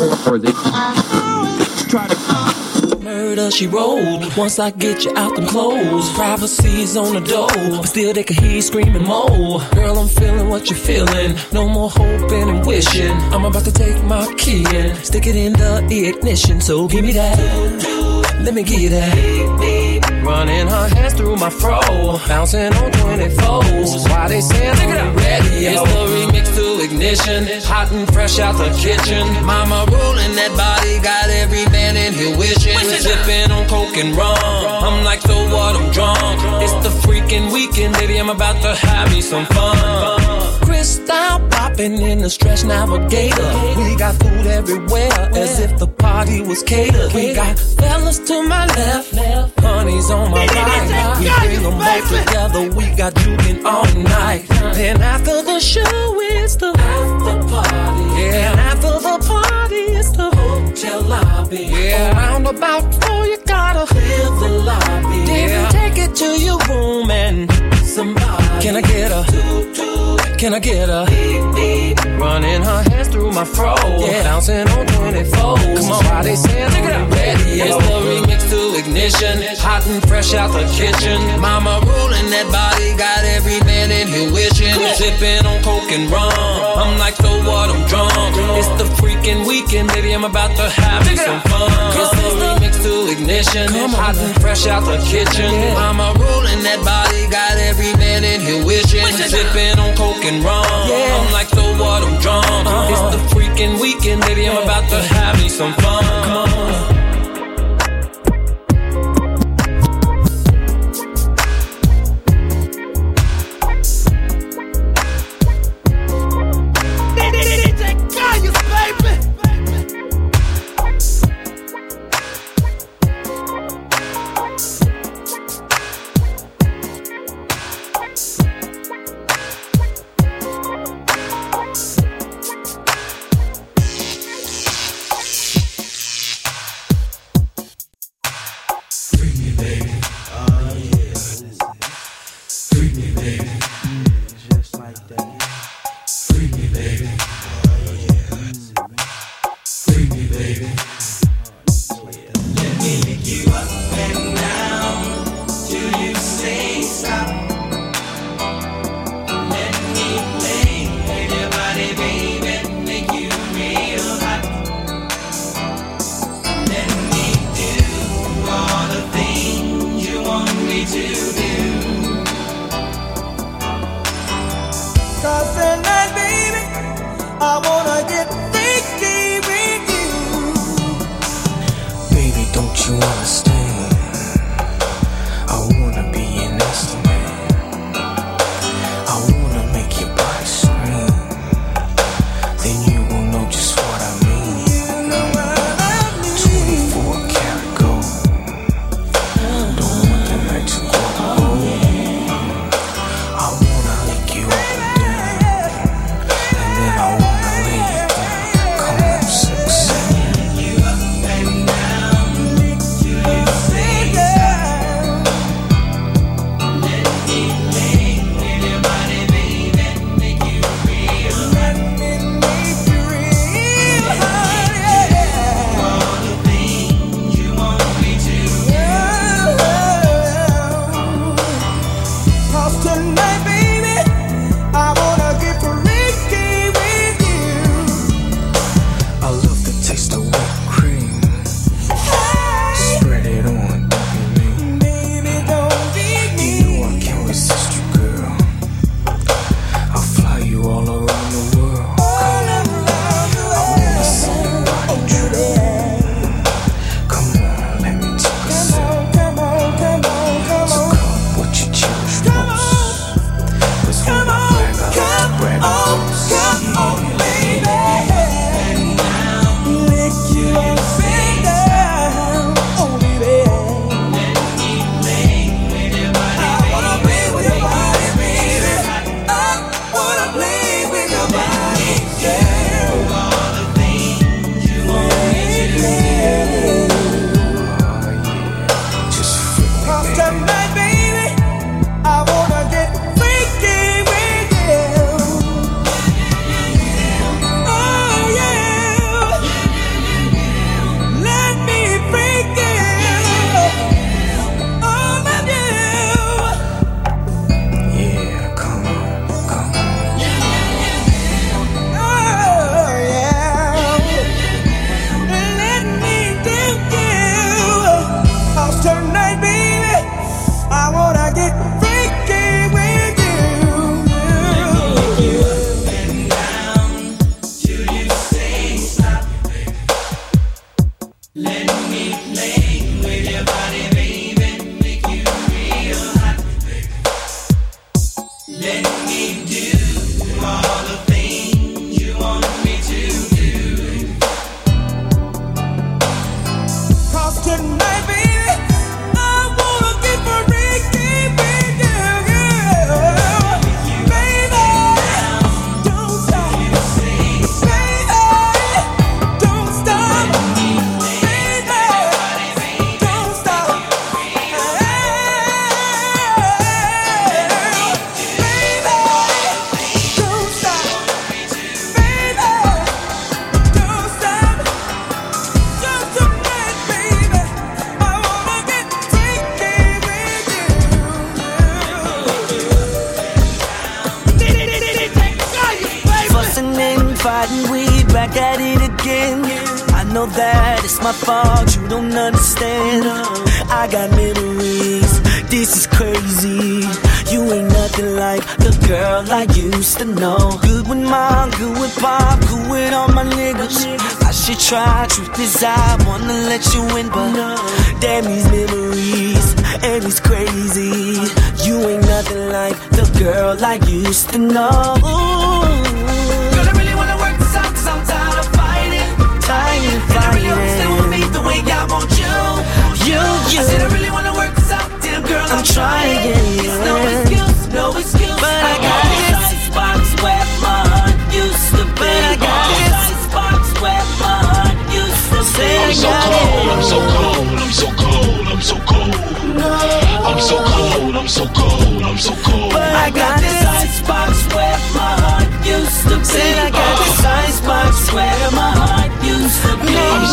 or they try to murder she wrote. Once I get you out them clothes, privacy's on the door. But still they can hear you screaming more. Girl, I'm feeling what you're feeling. No more hoping and wishing. I'm about to take my key and stick it in the ignition. So give me that. Let me give you that. Running her hands through my fro, bouncing on 24s. Why they saying I'm ready? It's the remix to ignition, hot and fresh out the kitchen. Mama rolling that body, got every man in here wishing. Sipping on coke and rum. I'm like, so what? I'm drunk. It's the freaking weekend, baby. I'm about to have me some fun. Cristal popping in the stretch navigator. We got food everywhere, as if the party was catered. We got fellas to my left, honey's on my right. We bring them both together. We got juking all night. Then after the show, it's the after party. Yeah, and after the party, it's the hotel lobby. Yeah, around about four, you gotta clear the lobby. Then take it to your room and somebody. Can I get a? Can I get a? Running her hands through my fro. Yeah, bouncing on 24. Come on, why they saying I'm ready? It's the remix to ignition. Hot and fresh out the kitchen. Mama rolling that body, got every man in here wishing. Sipping on coke and rum. I'm like, so what? I'm drunk. It's the freaking weekend, baby. I'm about to have some fun. It's the remix to ignition. Hot and fresh out the kitchen. Mama rolling that body, got every man in here wishing. Sipping on coke and rum. Yeah. I'm like, so what? I'm drunk. Uh-huh. It's the freaking weekend, baby. I'm about to have me some fun. Come on.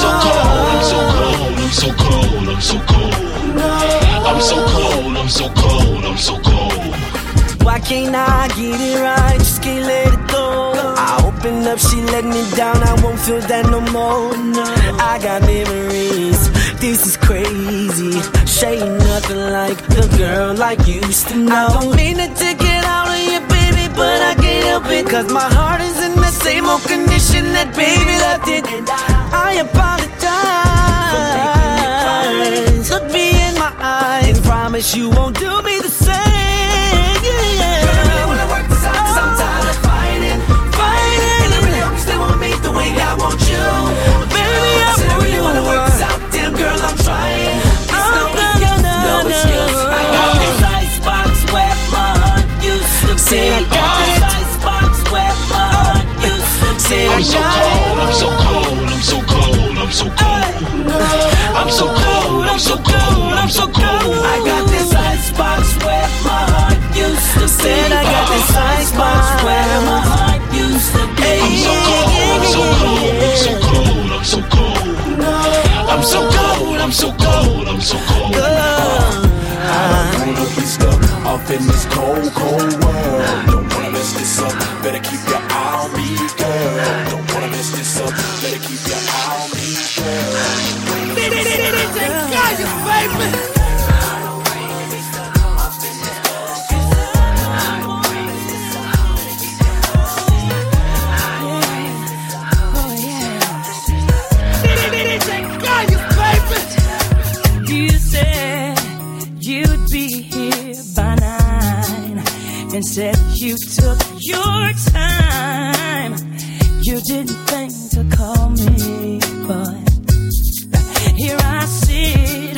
So cold, I'm so cold, I'm so cold, I'm so cold. I'm so cold, I'm so cold, I'm so cold. Why can't I get it right? Just can't let it go. I open up, she let me down. I won't feel that no more. No. I got memories. This is crazy. She ain't nothing like the girl I used to know. I don't mean it to get out of you, baby, but I can't help it. Cause my heart is in the same old condition that baby left it. And I apologize. Look me in my eyes and promise you won't do me the same. Yeah, yeah. I really wanna work this out 'cause I'm oh. tired of fighting. Fighting. And I really hope you stay with me the way I want you. Baby, I really want wanna work this out, damn girl, I'm trying. It's Oh, no excuse, excuse. I got this icebox where my heart used to be. Used to be. Say I I'm so cold, I'm so cold, I'm so cold, I'm so cold. I'm so cold, I'm so cold, I'm so cold. I got this icebox where my heart used to be. Said I got this icebox where my heart used to be. I'm so cold, I'm so cold, I'm so cold, I'm so cold. I'm so cold, I'm so cold, I'm so cold. be stuck off in this cold, cold world. Don't wanna mess this up. Better keep your said you took your time. You didn't think to call me, but here I sit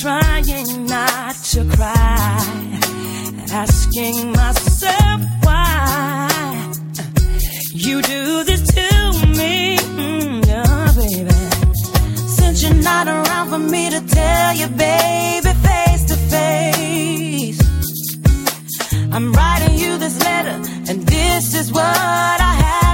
trying not to cry, asking myself why you do this to me, Mm, yeah, baby. Since you're not around for me to tell you, baby, I'm writing you this letter, and this is what I have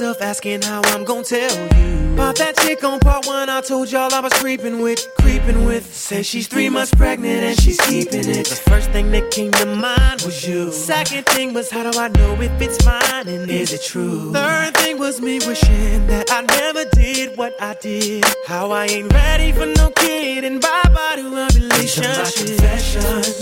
myself, asking how I'm gonna tell you. About that chick on part one, I told y'all I was creeping with, creeping with. Say she's three months pregnant and she's keeping it. The first thing that came to mind was you. Second thing was how do I know if it's mine and is it true? Third was me wishing that I never did what I did. How I ain't ready for no kid and bye bye to a relationship.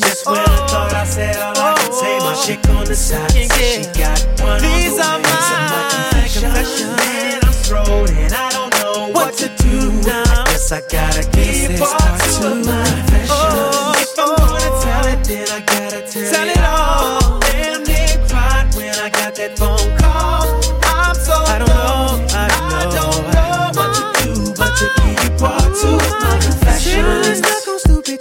Just when I oh, thought I said all I could say, my oh, chick on the side said she got one These on the are way. my confessions. Man, I'm thrown and I don't know what to do now. I guess I gotta keep part two of my confessions. Oh, if I'm gonna tell it, then I gotta tell, tell it all.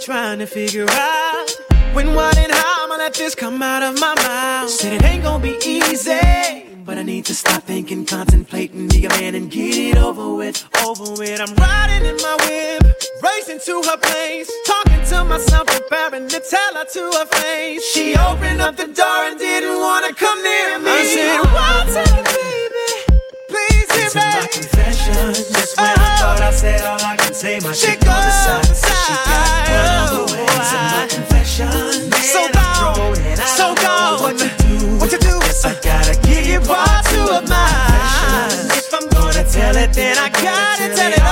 Trying to figure out when, what, and how I'ma let this come out of my mouth. Said it ain't gonna be easy. But I need to stop thinking, contemplating, be a man and get it over with, over with. I'm riding in my whip, racing to her place, talking to myself, preparing to tell her to her face. She opened up the door and didn't wanna come near me. I said, baby, me. my confession, just when I uh-huh. thought I said all I can say, my chick on the side said she got one on the way. Oh, so my confession, man, so gone, so gone. What to do? What to do? Yes, I gotta give you part two of mine. If I'm gonna tell it, then I gotta tell it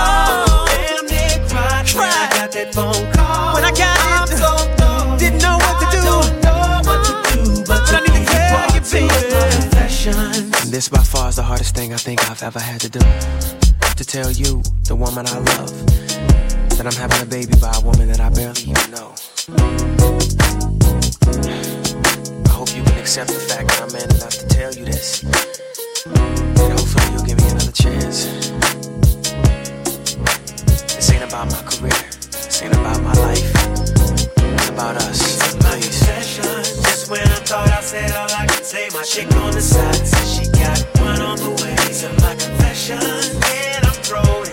This by far is the hardest thing I think I've ever had to do. To tell you, the woman I love, that I'm having a baby by a woman that I barely even know. I hope you can accept the fact that I'm man enough to tell you this. And hopefully you'll give me another chance. This ain't about my career. This ain't about my life. It's about us. When I thought I said all I could say, my chick on the side said she got one on the way. Are my confession, Man, I'm thrown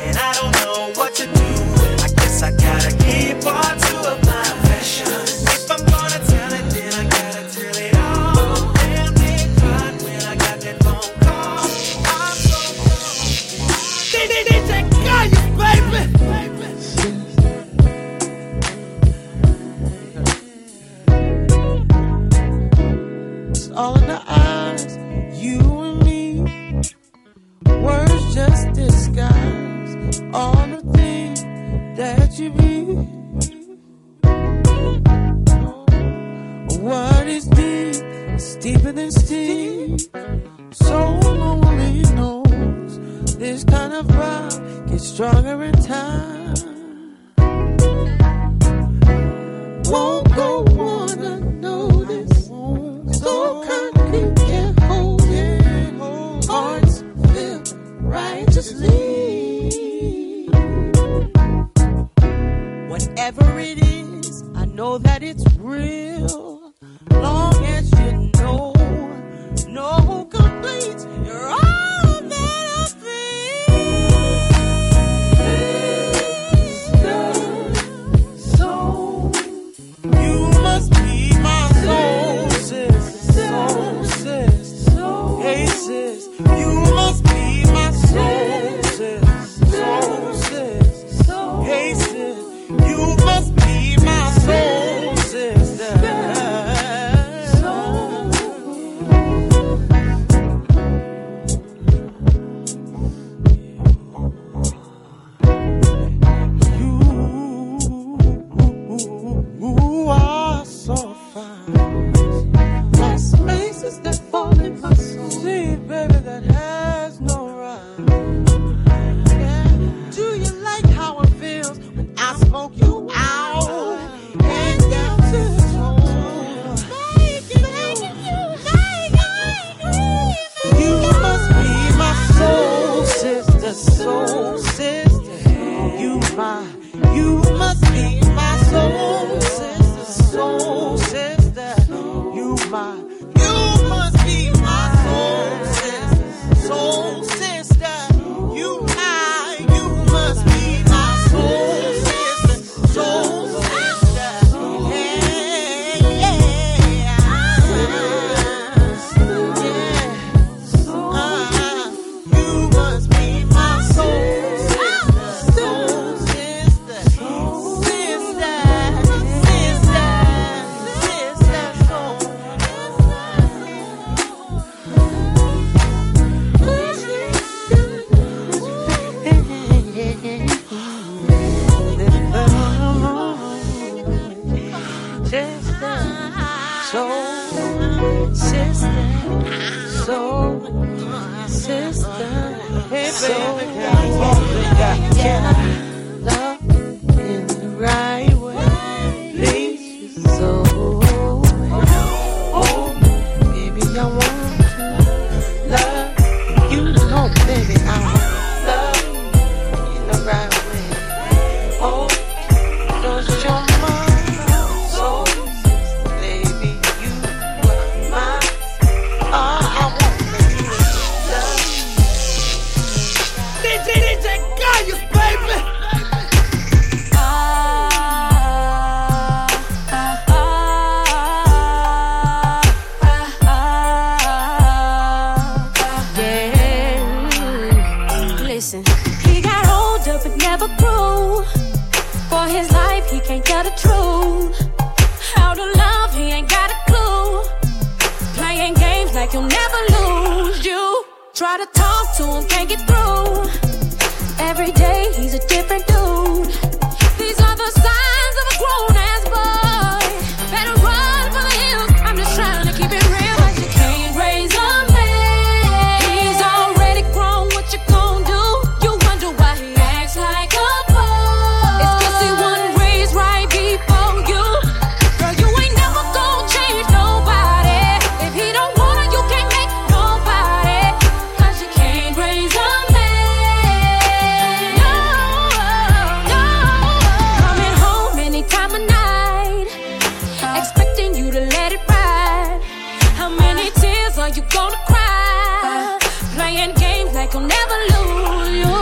like I'll never lose you.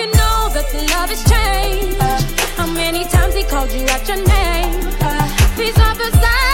You know that the love has changed. How many times he called you out your name? Please, officer.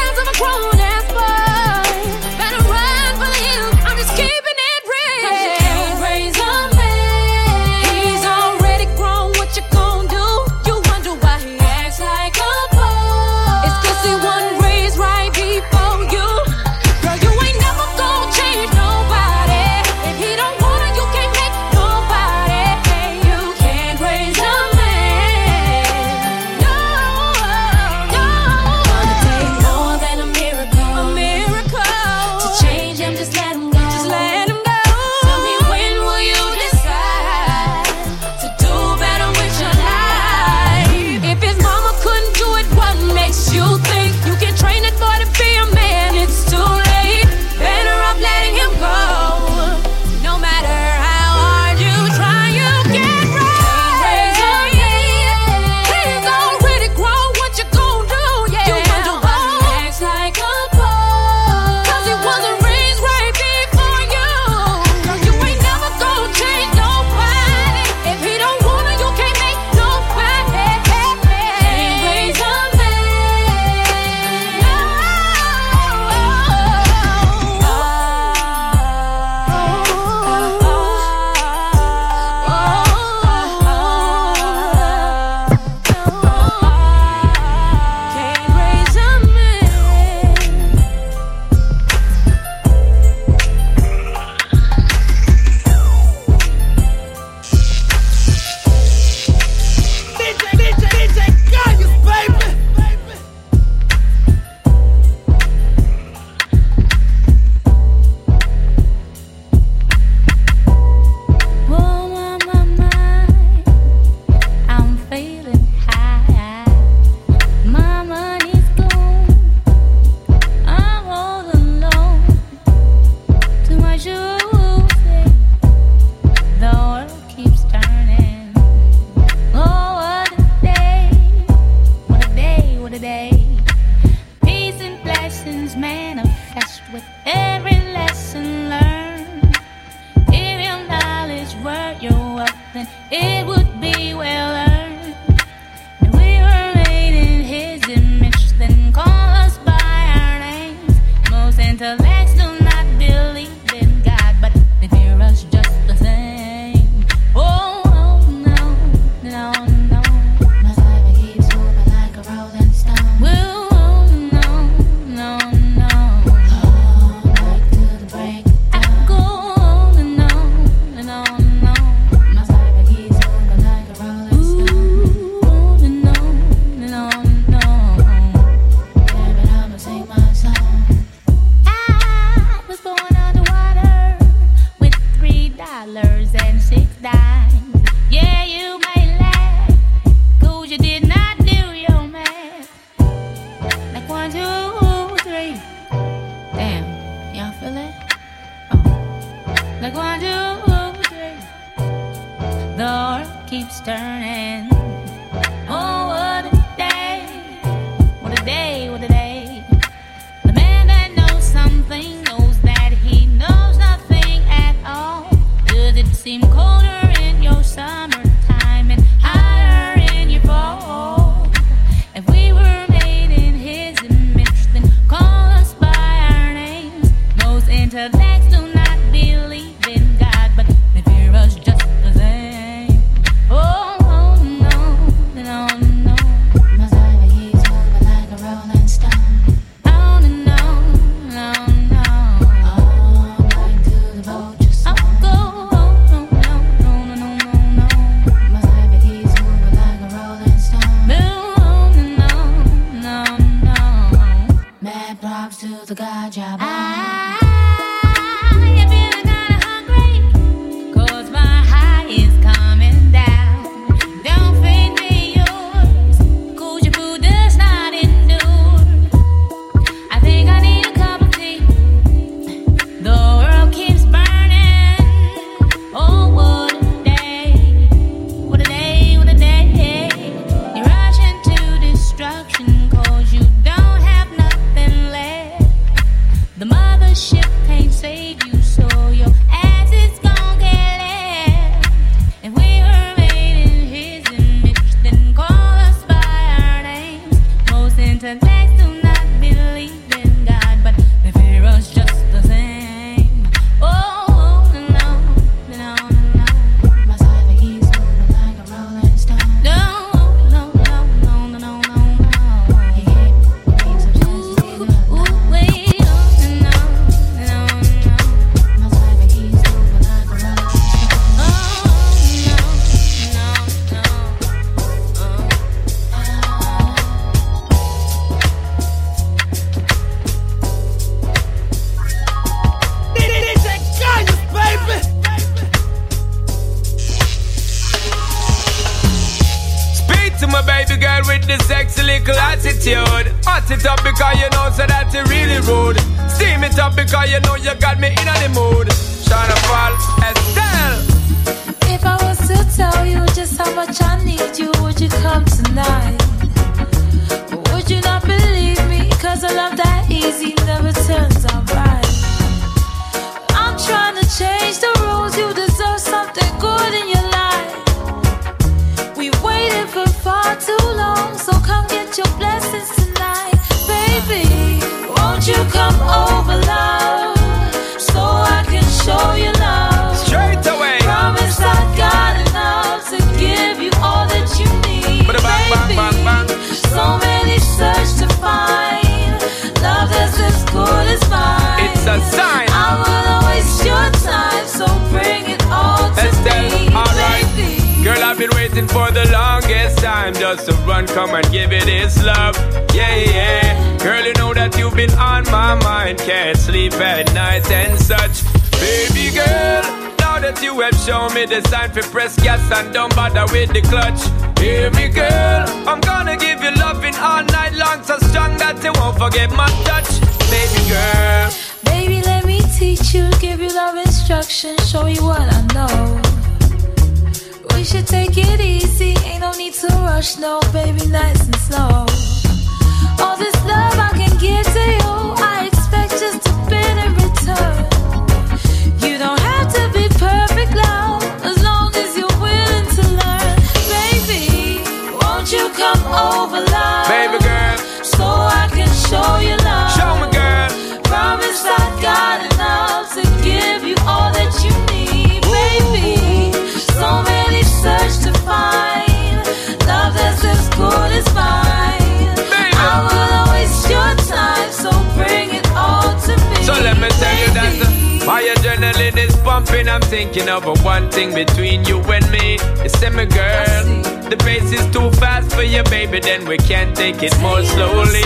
thing between you and me. You say, my girl, the pace is too fast for you, baby, then we can't take it more slowly.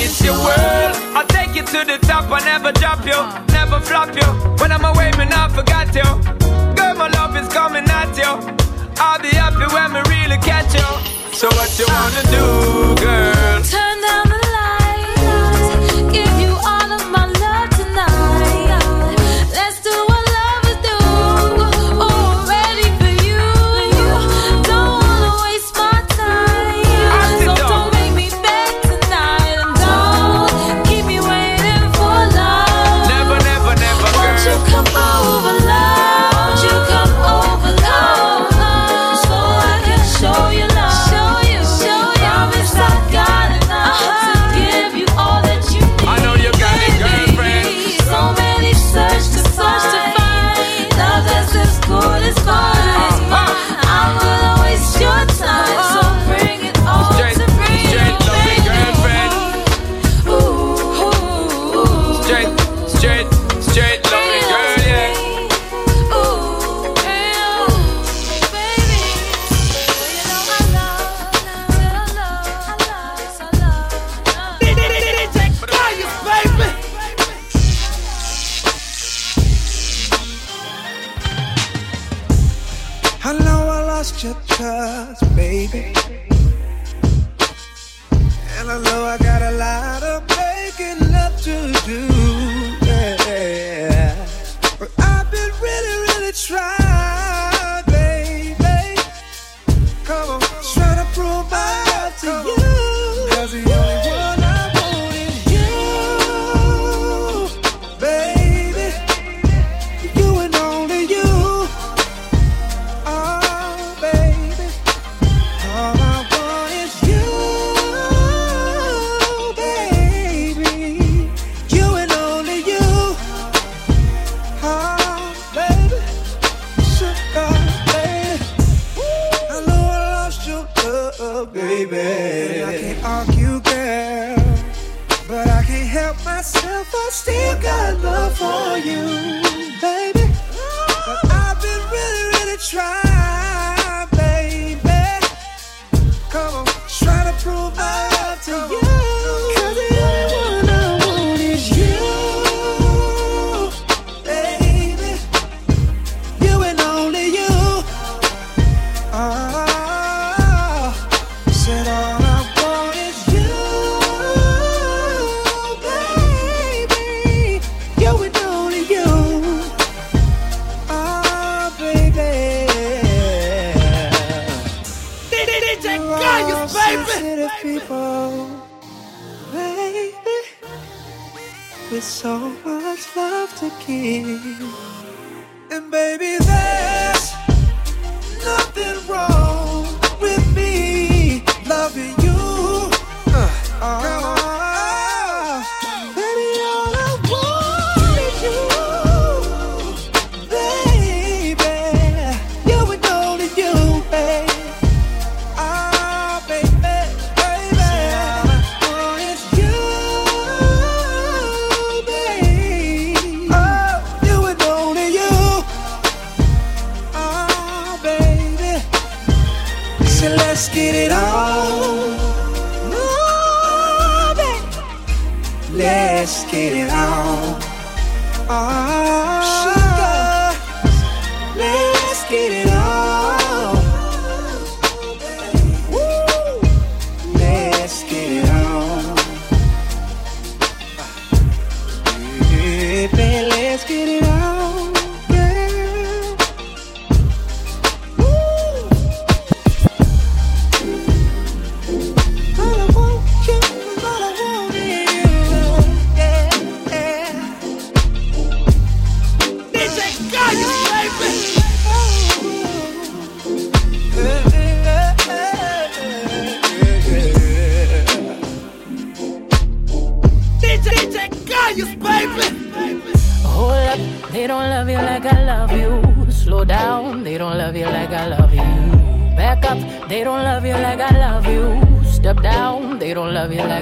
It's your world, I'll take you to the top, I'll never drop you, never flop you. When I'm away, man, I forgot you. Girl, my love is coming at you. I'll be happy when we really catch you. So what you wanna do, girl?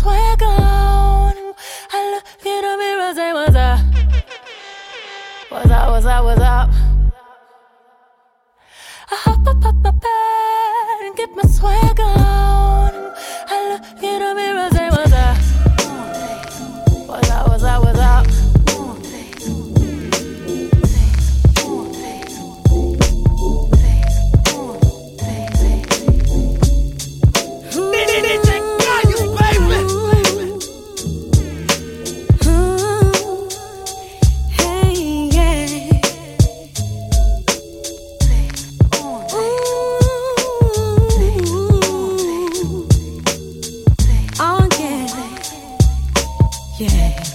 Swag on. I look in the mirror, say what's up. What's up, what's up, what's up? I hop up, up my bed and get my swag yeah.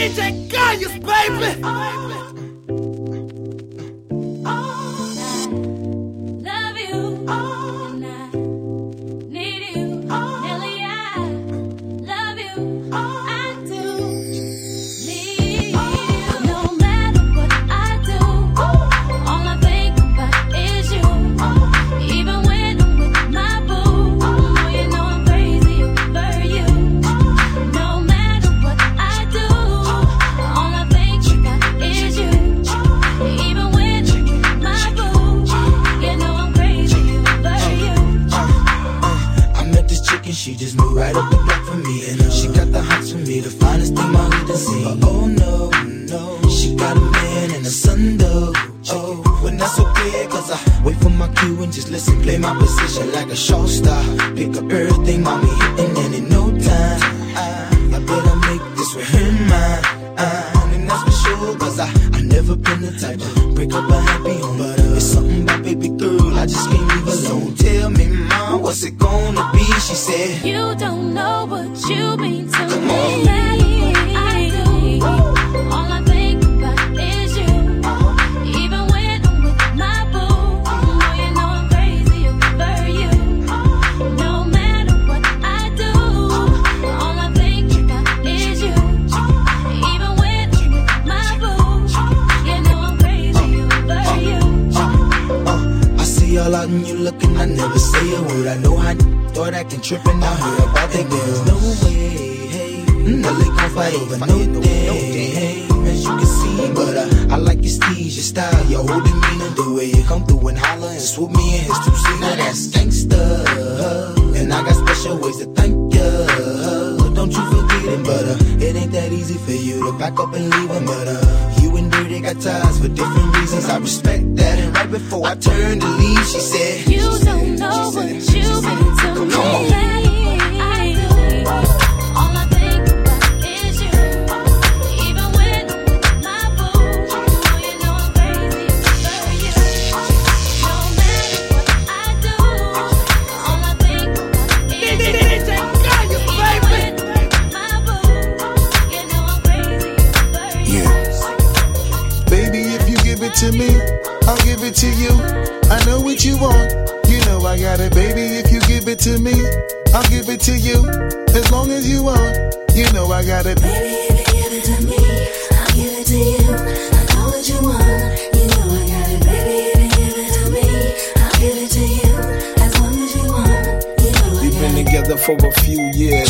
DJ Kayus, baby! but uh, it ain't that easy for you to back up and leave him. But uh, you and Dirty got ties for different reasons. I respect that. And right before I turned to leave, she said, You don't know what you've to me. It to you. As long as you want, you know I got it. Baby, if you give it to me, I'll give it to you. I know what you want. You know I got it, baby. If you give it to me, I'll give it to you. As long as you want. You know I We've been together for a few years,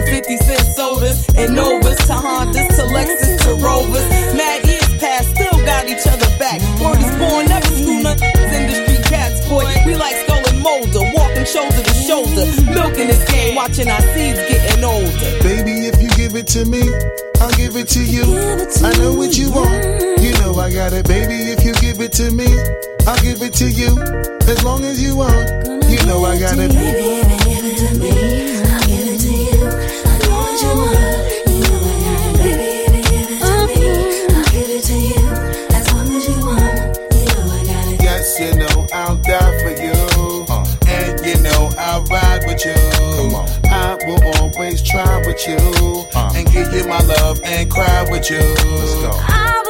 and 50 cent sodas and Novas to Hondas to Lexus to Rovers. Mad years past, still got each other back. Word is born, never screw nothing. Industry cats, boy, we like Scully and Mulder, walking shoulder to shoulder, milking this game, watching our seeds getting older. Baby, if you give it to me, I'll give it to you. I know what you want. You know I got it, baby. If you give it to me, I'll give it to you. As long as you want, you know I got it. Baby, if you give it to me, you want. You know I got it, baby. If you give it to me, I'll give it to you. As long you want. You know got it. Yes, you know I'll die for you. Uh-huh. And you know I'll ride with you. I will always try with you. Uh-huh. And give you my love and cry with you. Let's go.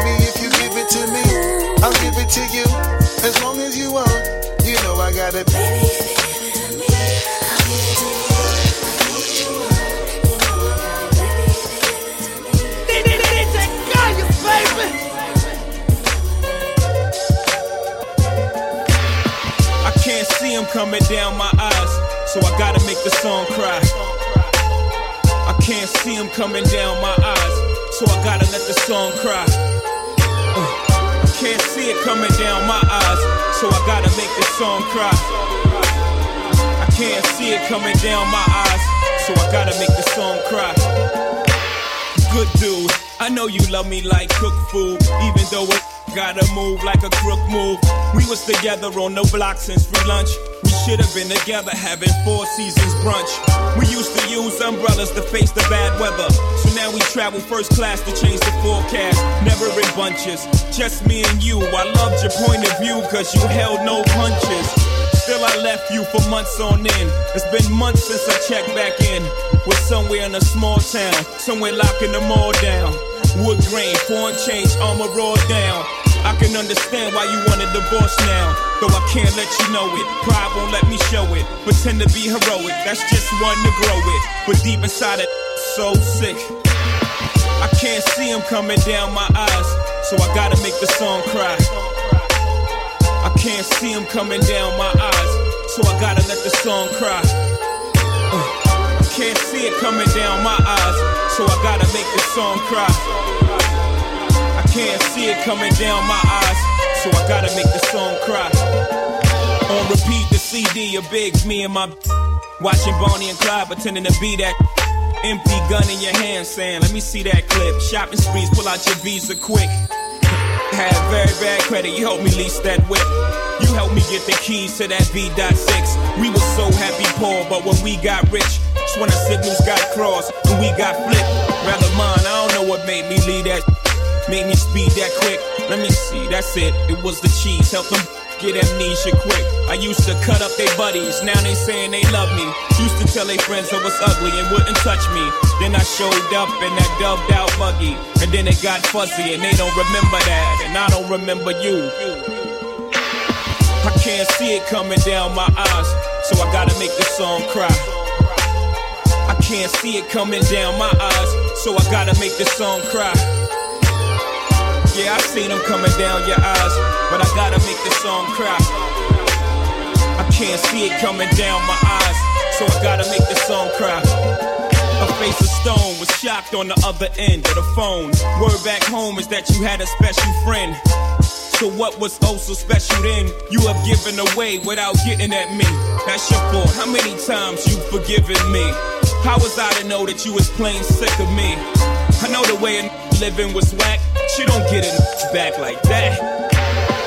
I'll give it to you. As long as you want, you know I got it. Baby, to me, coming down my eyes, so I gotta make the song cry. I can't see him coming down my eyes, so I gotta let the song cry. I can't see it coming down my eyes, so I gotta make the song cry. I can't see it coming down my eyes, so I gotta make the song cry. Good dude, I know you love me like cook food, even though it gotta move like a crook move. We was together on the block since free lunch. Should have been together having four seasons brunch. We used to use umbrellas to face the bad weather. So now we travel first class to change the forecast. Never in bunches, just me and you. I loved your point of view cause you held no punches. Still, I left you for months on end. It's been months since I checked back in. We're somewhere in a small town, somewhere locking them all down. Wood grain, foreign change, armor raw down. I can understand why you want a divorce now. Though I can't let you know it. Pride won't let me show it. Pretend to be heroic, that's just one to grow it. But deep inside it, so sick. I can't see him coming down my eyes, so I gotta make the song cry. I can't see him coming down my eyes, so I gotta let the song cry. Uh, I can't see it coming down my eyes, so I gotta make the song cry. Can't see it coming down my eyes, so I gotta make the song cry. On repeat, the CD of Biggs, me and my watching Bonnie and Clyde pretending to be that empty gun in your hand, saying, "Let me see that clip." Shopping sprees, pull out your visa quick. Had very bad credit, you helped me lease that whip. You helped me get the keys to that V.6. We were so happy poor, but when we got rich, it's when our signals got crossed and we got flipped. Rather mine, I don't know what made me leave that. Made me speed that quick. Let me see, that's it. It was the cheese, help them get amnesia quick. I used to cut up their buddies, now they saying they love me. Used to tell their friends I was ugly and wouldn't touch me. Then I showed up in that dubbed out buggy, and then it got fuzzy, and they don't remember that, and I don't remember you. I can't see it coming down my eyes, so I gotta make the song cry. I can't see it coming down my eyes, so I gotta make the song cry. Yeah, I seen them coming down your eyes, but I gotta make the song cry. I can't see it coming down my eyes, so I gotta make the song cry. A face of stone was shocked on the other end of the phone. Word back home is that you had a special friend. So what was oh so special then? You have given away without getting at me. That's your fault. How many times you've forgiven me? How was I to know that you was plain sick of me? I know the way a living was whack. She don't get it back like that.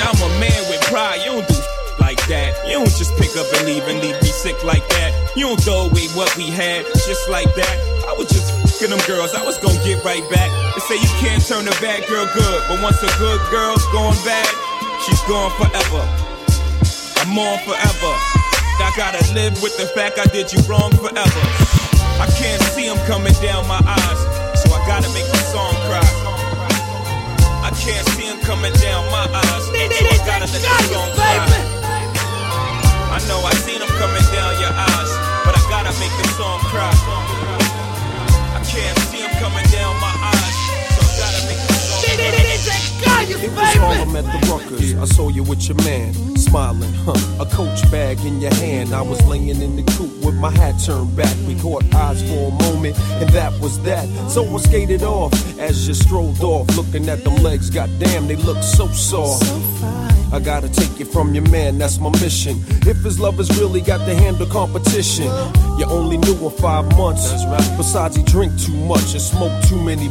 I'm a man with pride. You don't do like that. You don't just pick up and leave and leave me sick like that. You don't throw away what we had just like that. I was just fucking them girls. I was gonna get right back. They say you can't turn a bad girl good, but once a good girl's gone bad, she's gone forever. I'm on forever. I gotta live with the fact I did you wrong forever. I can't see them coming down my eyes, coming down my eyes, so I gotta let the song cry. I know I seen them coming down your eyes, but I gotta make the song cry. I can't see them coming down my cry. It was Harlem at the Ruckers. I saw you with your man, smiling, huh? A coach bag in your hand. I was laying in the coupe with my hat turned back. We caught eyes for a moment, and that was that. So I skated off as you strolled off, looking at them legs. Goddamn, they look so soft. I gotta take it from your man, that's my mission. If his love has really got to handle competition, you only knew him five months. Besides, he drink too much and smoke too many.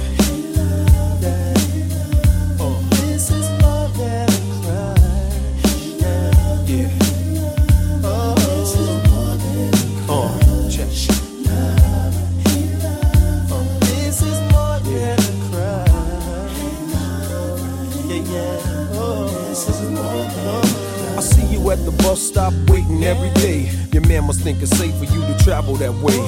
At the bus stop waiting every day. Your man must think it's safe for you to travel that way.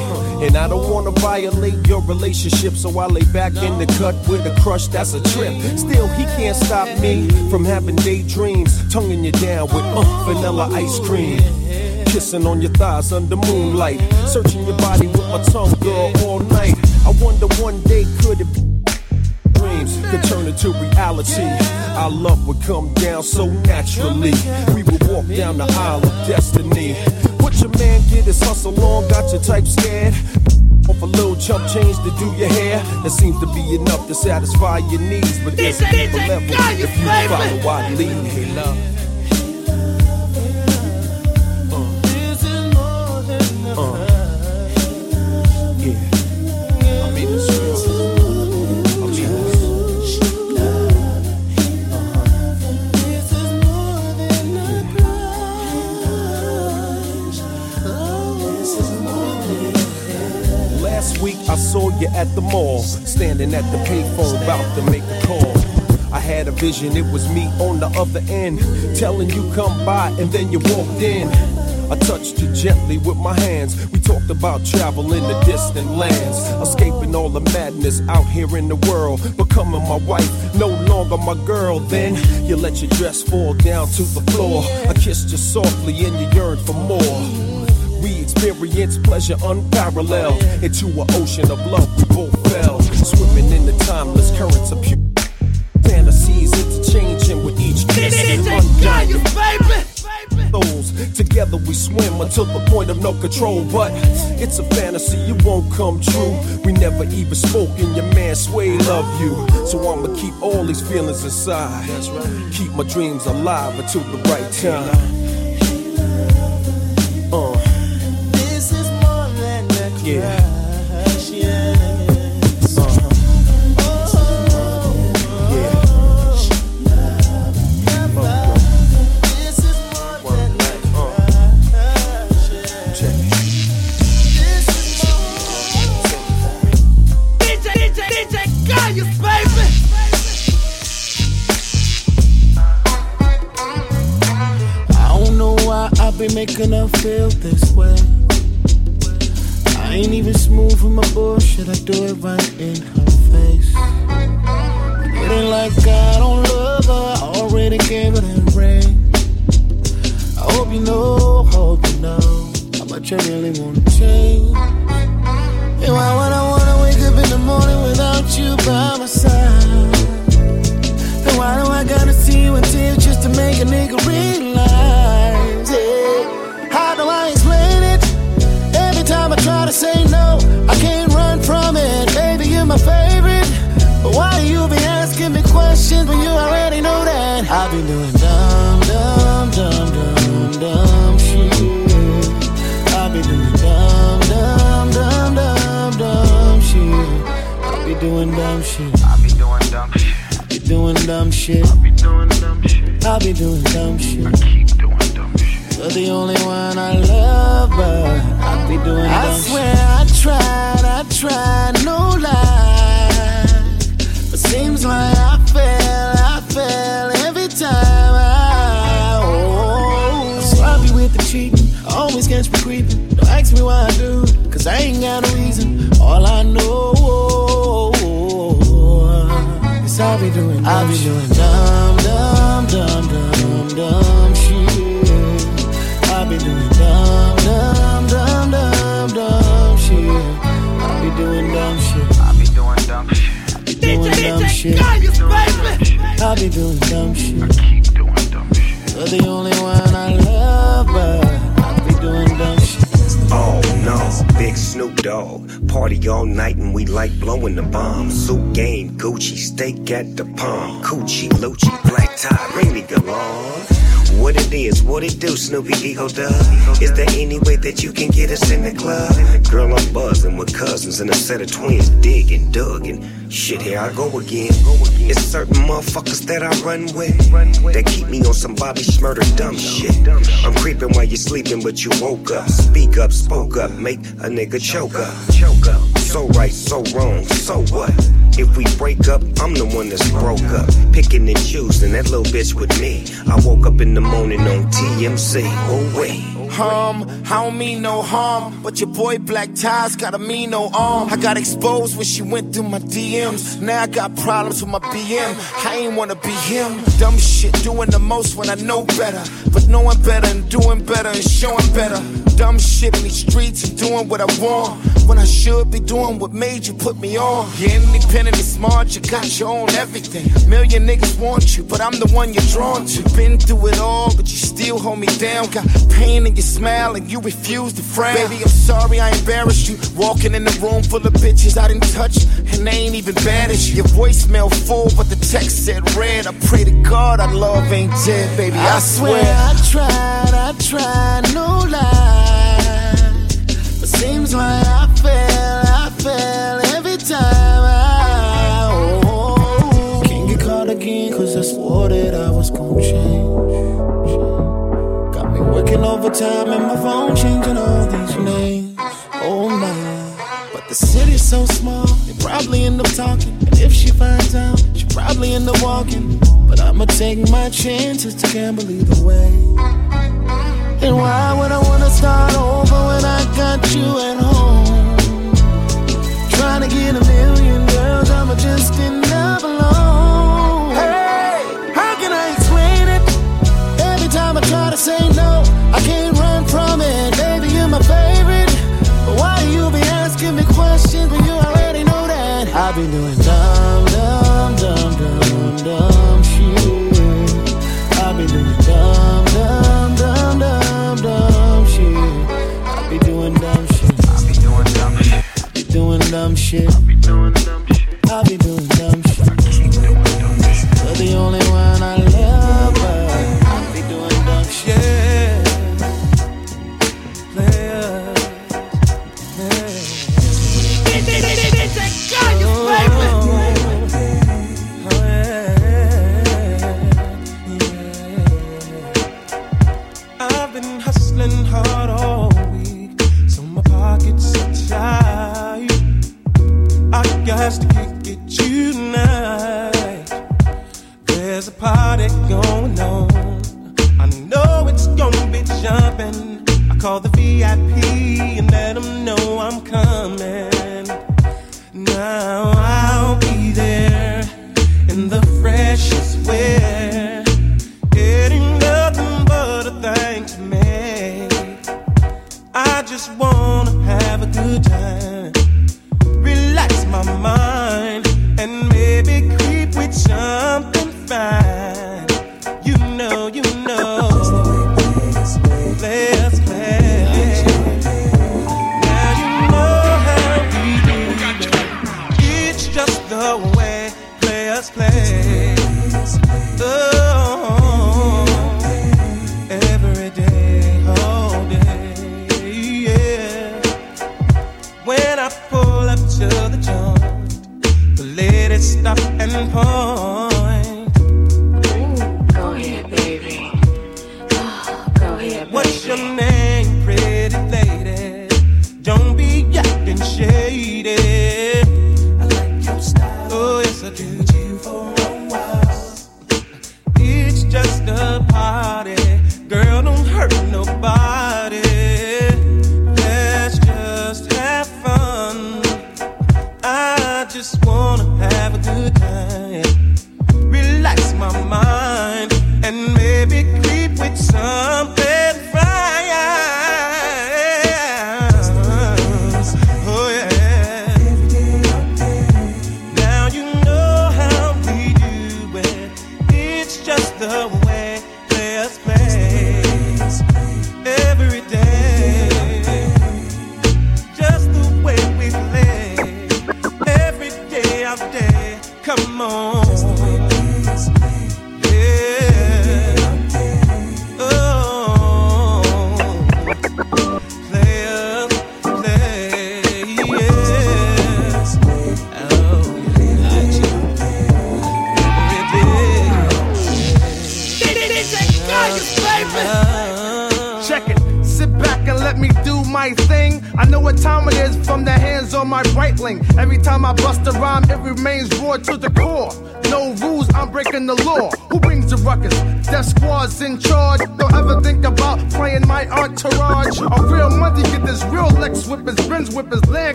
And I don't wanna violate your relationship, so I lay back in the cut with a crush that's a trip. Still, he can't stop me from having daydreams, tonguing you down with uh, vanilla ice cream. Kissing on your thighs under moonlight, searching your body with my tongue, girl, all night. I wonder one day could it be dreams could turn into reality. Our love would come down so naturally. We would walk down the aisle of destiny. What your man get his hustle on, got your type scared. Off a little chump change to do your hair. That seems to be enough to satisfy your needs. But there's a deeper level if you follow our lead. Hey, love. I saw you at the mall, standing at the payphone about to make a call. I had a vision, it was me on the other end, telling you come by, and then you walked in. I touched you gently with my hands. We talked about traveling to distant lands, escaping all the madness out here in the world. Becoming my wife, no longer my girl. Then you let your dress fall down to the floor. I kissed you softly and you yearned for more. We experienced pleasure unparalleled into an ocean of love. We both fell, swimming in the timeless currents of pure fantasies, interchanging with each kiss. Undying. Together we swim until the point of no control. But it's a fantasy, it won't come true. We never even spoke, and your man Sway love you. So I'ma keep all these feelings inside. Keep my dreams alive until the right time. Yeah. It in her questions when you already know that? I've been doing dumb, dumb, dumb, dumb, dumb shit. I've been doing dumb, dumb, dumb, dumb, dumb shit. I'll be doing dumb shit. I'll be doing dumb shit. I'll be doing dumb shit. I'll be doing dumb shit. I'll be doing dumb shit. I keep doing dumb shit. You're the only one I love, but I'll be doing I dumb swear I tried, I tried, no lie. But seems like I fail, I fail every time I. Oh, sloppy with the cheating, always catch me creeping. Don't ask me why I do, cause I ain't got a reason. All I know is I'll be doing, I'll be doing dumb, dumb, dumb, dumb, dumb shit. I'll be doing dumb, dumb, dumb, dumb, dumb shit. Doing dumb shit. I'll be doing dumb shit. I keep doing dumb shit. You're the only one I love, but I'll be doing dumb shit. Oh big Snoop Dogg. Party all night and we like blowing the bomb. Suit game, Gucci, steak at the palm. Coochie, Lucci, black tie, bring me along. What it is, what it do, Snoopy Eagle Dub? Is there any way that you can get us in the club? Girl, I'm buzzing with cousins and a set of twins digging, dugging. Shit, here I go again. It's certain motherfuckers that I run with that keep me on some Bobby Shmurda dumb shit. I'm creeping while you're sleeping, but you woke up. Speak up, spoke up, make a nigga choke up. Choke up. So right, so wrong, so what? If we break up, I'm the one that's broke up. Picking and choosing that little bitch with me. I woke up in the morning on TMZ. Oh wait. Um, I don't mean no harm, but your boy Black Ties got a mean no arm. I got exposed when she went through my DMs. Now I got problems with my BM. I ain't wanna be him. Dumb shit, doing the most when I know better. But knowing better and doing better and showing better. Dumb shit in these streets and doing what I want. When I should be doing what made you put me on. You're independent smart, you got your own everything. Million niggas want you, but I'm the one you're drawn to. Been through it all, but you still hold me down. Got pain in your smile and you refuse to frown. Baby, I'm sorry I embarrassed you. Walking in the room full of bitches I didn't touch, and they ain't even bad as you. Your voicemail full, but the text said red. I pray to God our love ain't dead, baby. I, swear. I tried, I tried, no lie. But seems like I fail, fell every time I. Oh, can't get caught again, cause I swore that I was gonna change. Got me working overtime and my phone changing all these names. Oh my. But the city's so small, they probably end up talking. And if she finds out, she probably end up walking. But I'ma take my chances to gamble either way. And why would I wanna start over when I got you at home? trying to get a million girls, I'm just in love alone. Hey, how can I explain it? Every time I try to say no, I can't run from it. Baby, you're my favorite. But why you be asking me questions when you already know that? I've been doing I'll be doing just the way players play. Oh, every day, all day. Yeah. When I pull up to the joint, the stop and pause.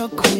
took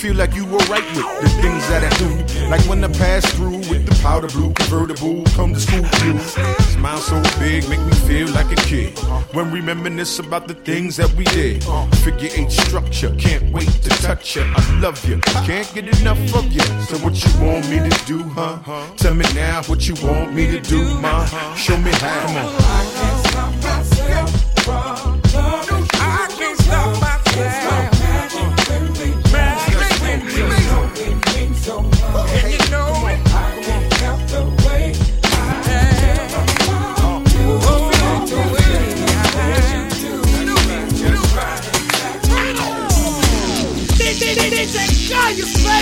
feel like you were right with the things that I do. Like when I pass through with the powder blue convertible, come to school you Smile so big, make me feel like a kid. When we reminisce about the things that we did. Figure eight structure, can't wait to touch you. I love you, can't get enough of you. So what you want me to do, huh? Tell me now what you want me to do, ma. Show me how. Come on. I can't stop myself from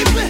life.